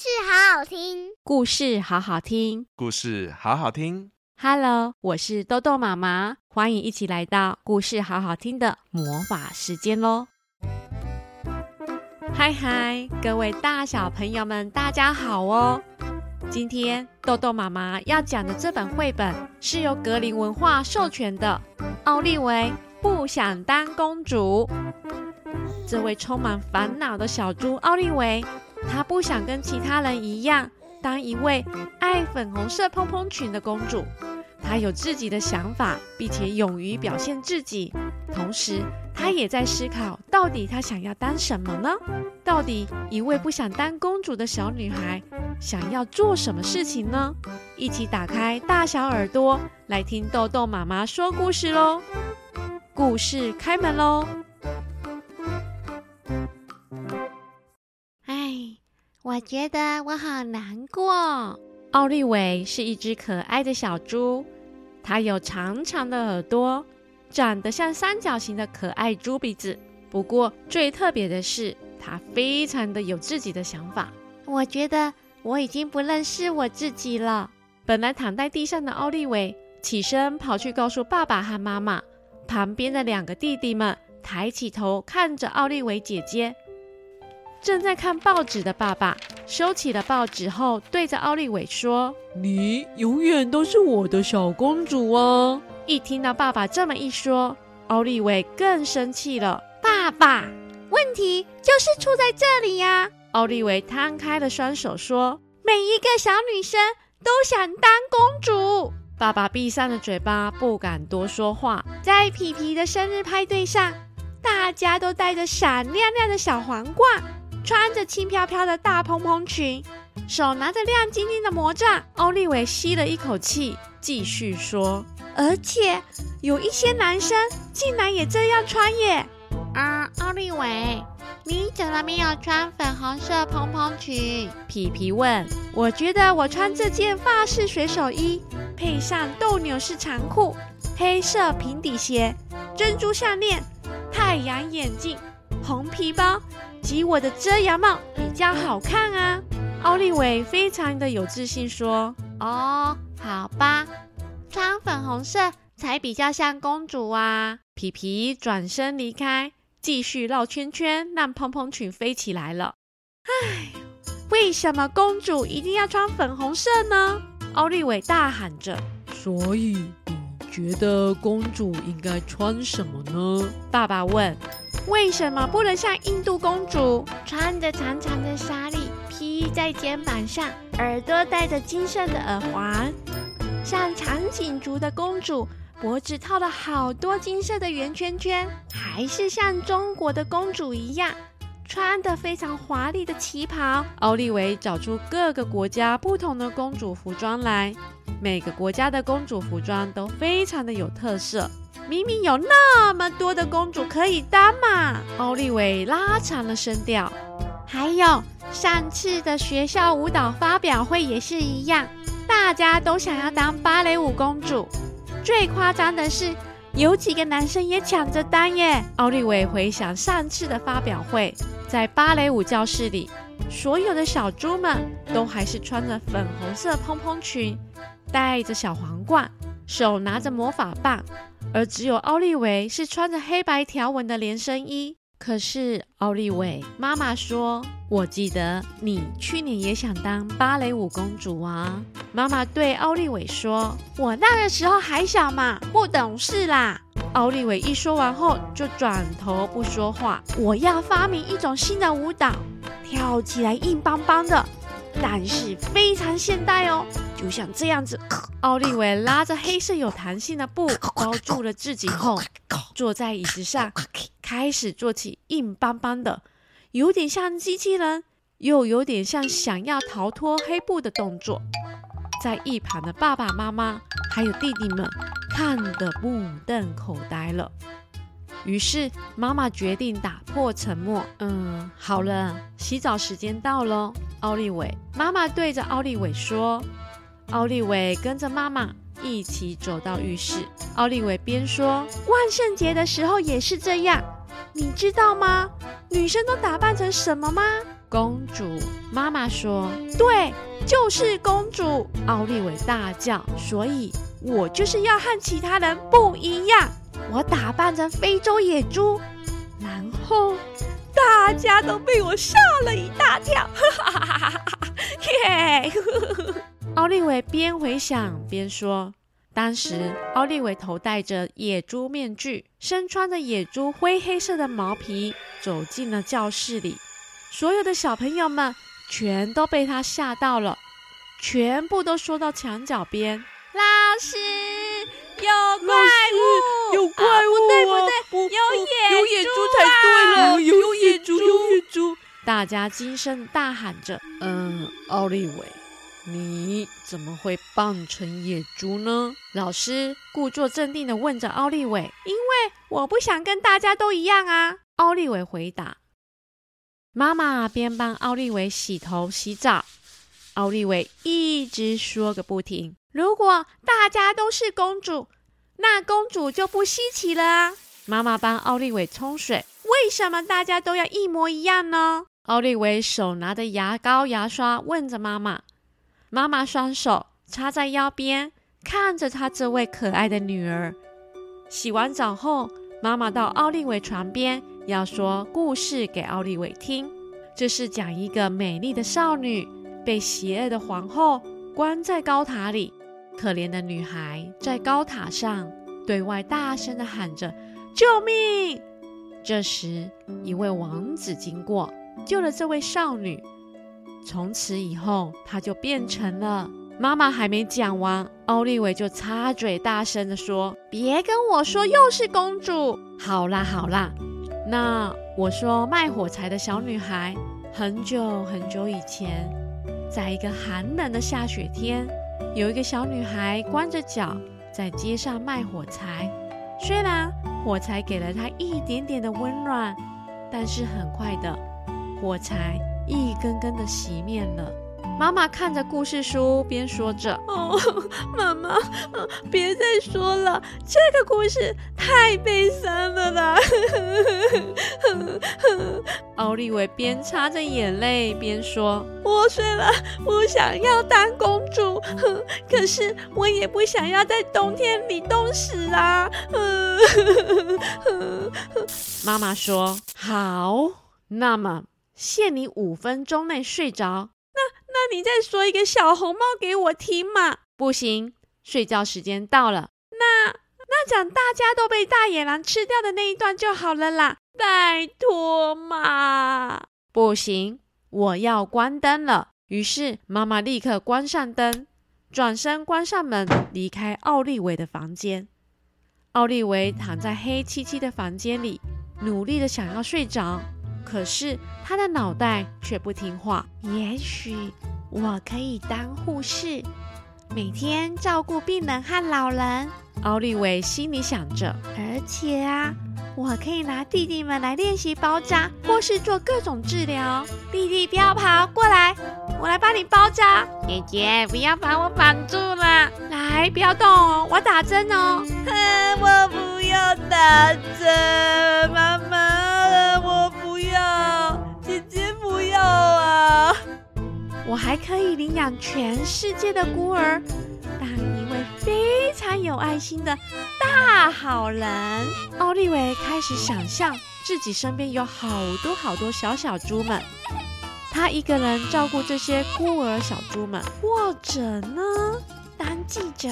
事好好听，故事好好听，故事好好听。Hello，我是豆豆妈妈，欢迎一起来到故事好好听的魔法时间喽！嗨嗨，各位大小朋友们，大家好哦！今天豆豆妈妈要讲的这本绘本是由格林文化授权的，《奥利维不想当公主》。这位充满烦恼的小猪奥利维，她不想跟其他人一样，当一位爱粉红色蓬蓬裙的公主。她有自己的想法，并且勇于表现自己。同时，她也在思考，到底她想要当什么呢？到底一位不想当公主的小女孩，想要做什么事情呢？一起打开大小耳朵，来听豆豆妈妈说故事喽！故事开门喽！我觉得我好难过。奥利维是一只可爱的小猪，它有长长的耳朵，长得像三角形的可爱猪鼻子。不过最特别的是，它非常的有自己的想法。我觉得我已经不认识我自己了。本来躺在地上的奥利维起身跑去告诉爸爸和妈妈。旁边的两个弟弟们抬起头看着奥利维姐姐。正在看报纸的爸爸收起了报纸后，对着奥利维说：“你永远都是我的小公主啊！”一听到爸爸这么一说，奥利维更生气了。爸爸，问题就是出在这里呀！奥利维摊开了双手说：“每一个小女生都想当公主。”爸爸闭上了嘴巴，不敢多说话。在皮皮的生日派对上，大家都戴着闪亮亮的小皇冠。穿着轻飘飘的大蓬蓬裙，手拿着亮晶晶的魔杖。欧利维吸了一口气，继续说：“而且有一些男生竟然也这样穿耶！”啊，奥利维，你怎么没有穿粉红色蓬蓬裙？皮皮问。我觉得我穿这件法式水手衣，配上斗牛士长裤、黑色平底鞋、珍珠项链、太阳眼镜、红皮包。及我的遮阳帽比较好看啊！奥利维非常的有自信说：“哦，好吧，穿粉红色才比较像公主啊。”皮皮转身离开，继续绕圈圈，让蓬蓬裙飞起来了。唉，为什么公主一定要穿粉红色呢？奥利维大喊着：“所以你觉得公主应该穿什么呢？”爸爸问。为什么不能像印度公主，穿着长长的纱丽披在肩膀上，耳朵戴着金色的耳环？像长颈族的公主，脖子套了好多金色的圆圈圈，还是像中国的公主一样，穿的非常华丽的旗袍？奥利维找出各个国家不同的公主服装来，每个国家的公主服装都非常的有特色。明明有那么多的公主可以当嘛！奥利维拉长了声调。还有上次的学校舞蹈发表会也是一样，大家都想要当芭蕾舞公主。最夸张的是，有几个男生也抢着当耶！奥利维回想上次的发表会，在芭蕾舞教室里，所有的小猪们都还是穿着粉红色蓬蓬裙，戴着小皇冠，手拿着魔法棒。而只有奥利维是穿着黑白条纹的连身衣。可是奥利维妈妈说：“我记得你去年也想当芭蕾舞公主啊。”妈妈对奥利维说：“我那个时候还小嘛，不懂事啦。”奥利维一说完后就转头不说话。我要发明一种新的舞蹈，跳起来硬邦邦的。但是非常现代哦，就像这样子。奥利维拉着黑色有弹性的布 包住了自己后，坐在椅子上，开始做起硬邦邦的，有点像机器人，又有点像想要逃脱黑布的动作。在一旁的爸爸妈妈还有弟弟们看得目瞪口呆了。于是妈妈决定打破沉默。嗯，好了，洗澡时间到喽，奥利维。妈妈对着奥利维说。奥利维跟着妈妈一起走到浴室。奥利维边说：“万圣节的时候也是这样，你知道吗？女生都打扮成什么吗？”公主。妈妈说：“对，就是公主。”奥利维大叫：“所以我就是要和其他人不一样。我打扮成非洲野猪，然后大家都被我吓了一大跳。”哈哈哈哈哈哈！耶！奥利维边回想边说。当时，奥利维头戴着野猪面具，身穿着野猪灰黑色的毛皮，走进了教室里。所有的小朋友们全都被他吓到了，全部都缩到墙角边。老师，有怪物！有怪物！啊、不对不对，有野有野猪才对了，有野！大家惊声大喊着：“嗯，奥利维。”你怎么会扮成野猪呢？老师故作镇定地问着奥利维。因为我不想跟大家都一样啊。奥利维回答。妈妈边帮奥利维洗头洗澡，奥利维一直说个不停。如果大家都是公主，那公主就不稀奇了啊。妈妈帮奥利维冲水。为什么大家都要一模一样呢？奥利维手拿着牙膏牙刷问着妈妈。妈妈双手插在腰边，看着她这位可爱的女儿。洗完澡后，妈妈到奥利维床边，要说故事给奥利维听。这是讲一个美丽的少女被邪恶的皇后关在高塔里，可怜的女孩在高塔上对外大声的喊着“救命”。这时，一位王子经过，救了这位少女。从此以后，她就变成了……妈妈还没讲完，奥利维就插嘴大声地说：“别跟我说又是公主！”好啦好啦，那我说卖火柴的小女孩，很久很久以前，在一个寒冷的下雪天，有一个小女孩光着脚在街上卖火柴。虽然火柴给了她一点点的温暖，但是很快的，火柴。一根根的熄灭了。妈妈看着故事书，边说着：“哦，妈妈，别再说了，这个故事太悲伤了啦。”奥利维边擦着眼泪边说：“我虽然不想要当公主，可是我也不想要在冬天里冻死啊。”妈妈说：“好，那么。”限你五分钟内睡着。那那你再说一个小红帽给我听嘛？不行，睡觉时间到了。那那讲大家都被大野狼吃掉的那一段就好了啦。拜托嘛。不行，我要关灯了。于是妈妈立刻关上灯，转身关上门，离开奥利维的房间。奥利维躺在黑漆漆的房间里，努力的想要睡着。可是他的脑袋却不听话。也许我可以当护士，每天照顾病人和老人。奥利维心里想着。而且啊，我可以拿弟弟们来练习包扎，或是做各种治疗。弟弟，不要跑，过来，我来帮你包扎。姐姐，不要把我绑住了。来，不要动哦，我打针哦。哼，我不要打针，妈妈。我还可以领养全世界的孤儿，当一位非常有爱心的大好人。奥利维开始想象自己身边有好多好多小小猪们，他一个人照顾这些孤儿小猪们，或者呢，当记者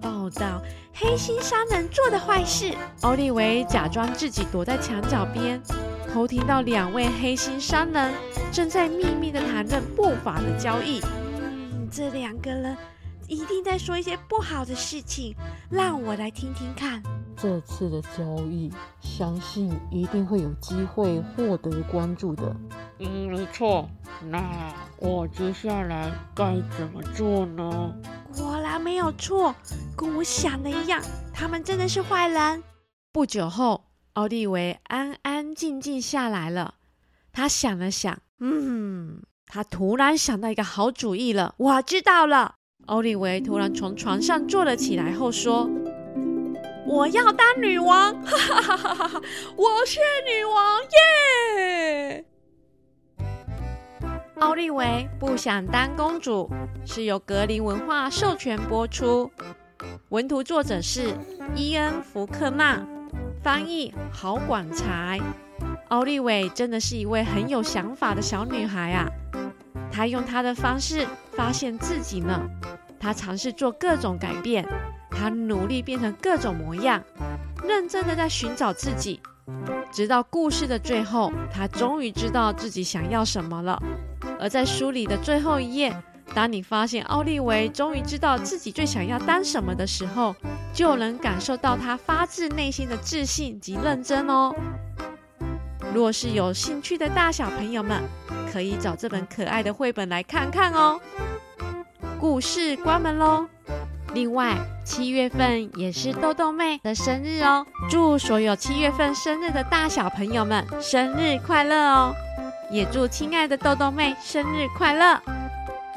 报道黑心商人做的坏事。奥利维假装自己躲在墙角边。偷听到两位黑心商人正在秘密的谈论不法的交易。嗯，这两个人一定在说一些不好的事情，让我来听听看。这次的交易，相信一定会有机会获得关注的。嗯，没错。那我接下来该怎么做呢？果然没有错，跟我想的一样，他们真的是坏人。不久后。奥利维安安静静下来了，他想了想，嗯，他突然想到一个好主意了。我知道了。奥利维突然从床上坐了起来后说：“我要当女王！哈哈哈哈哈！我是女王耶！”奥莉薇不想当公主是由格林文化授权播出，文图作者是伊恩·福克纳，翻译郝广才。奥利维真的是一位很有想法的小女孩啊！她用她的方式发现自己呢，她尝试做各种改变，她努力变成各种模样，认真的在寻找自己，直到故事的最后，她终于知道自己想要什么了。而在书里的最后一页，当你发现奥利维终于知道自己最想要当什么的时候，就能感受到他发自内心的自信及认真哦。若是有兴趣的大小朋友们，可以找这本可爱的绘本来看看哦。故事关门喽。另外，七月份也是豆豆妹的生日哦，祝所有七月份生日的大小朋友们生日快乐哦！也祝亲爱的豆豆妹生日快乐！